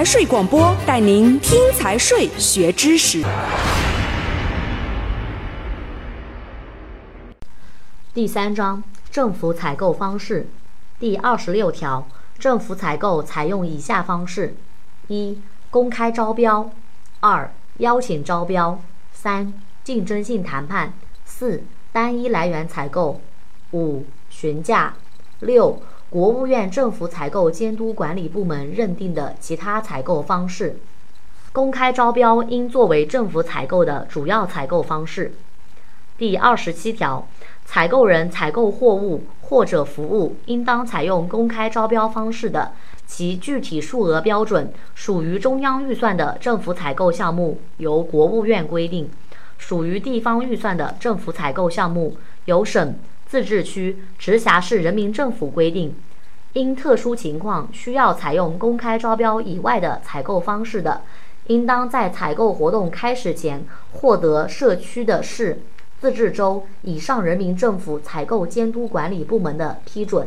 财税广播带您听财税学知识。第三章政府采购方式。第二十六条，政府采购采用以下方式：一、公开招标；二、邀请招标；三、竞争性谈判；四、单一来源采购；五、询价；六、国务院政府采购监督管理部门认定的其他采购方式。公开招标应作为政府采购的主要采购方式。第二十七条，采购人采购货物或者服务，应当采用公开招标方式的，其具体数额标准属于中央预算的政府采购项目，由国务院规定；属于地方预算的政府采购项目，由省。自治区、直辖市人民政府规定，因特殊情况需要采用公开招标以外的采购方式的，应当在采购活动开始前获得社区的市、自治州以上人民政府采购监督管理部门的批准。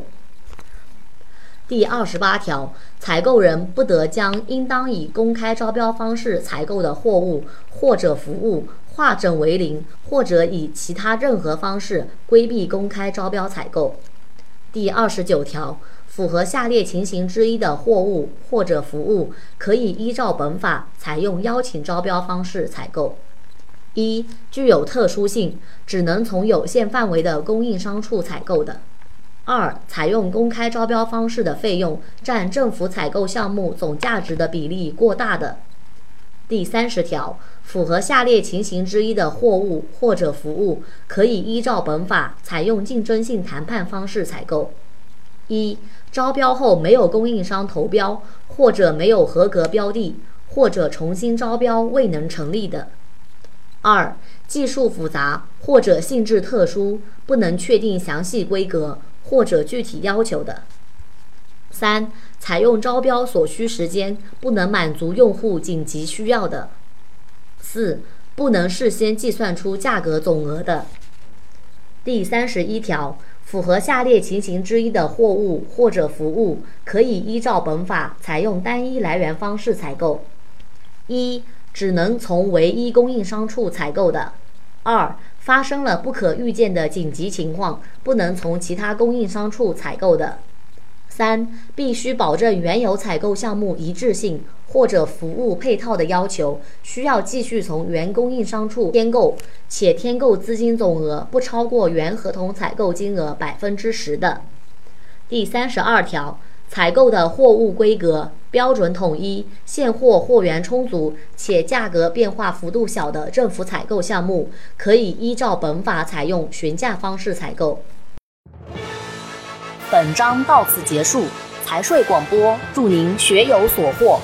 第二十八条，采购人不得将应当以公开招标方式采购的货物或者服务。化整为零，或者以其他任何方式规避公开招标采购。第二十九条，符合下列情形之一的货物或者服务，可以依照本法采用邀请招标方式采购：一、具有特殊性，只能从有限范围的供应商处采购的；二、采用公开招标方式的费用占政府采购项目总价值的比例过大的。第三十条，符合下列情形之一的货物或者服务，可以依照本法采用竞争性谈判方式采购：一、招标后没有供应商投标，或者没有合格标的，或者重新招标未能成立的；二、技术复杂或者性质特殊，不能确定详细规格或者具体要求的。三、采用招标所需时间不能满足用户紧急需要的；四、不能事先计算出价格总额的。第三十一条，符合下列情形之一的货物或者服务，可以依照本法采用单一来源方式采购：一、只能从唯一供应商处采购的；二、发生了不可预见的紧急情况，不能从其他供应商处采购的。三、必须保证原有采购项目一致性或者服务配套的要求，需要继续从原供应商处添购，且添购资金总额不超过原合同采购金额百分之十的。第三十二条，采购的货物规格标准统一、现货货源充足且价格变化幅度小的政府采购项目，可以依照本法采用询价方式采购。本章到此结束，财税广播，祝您学有所获。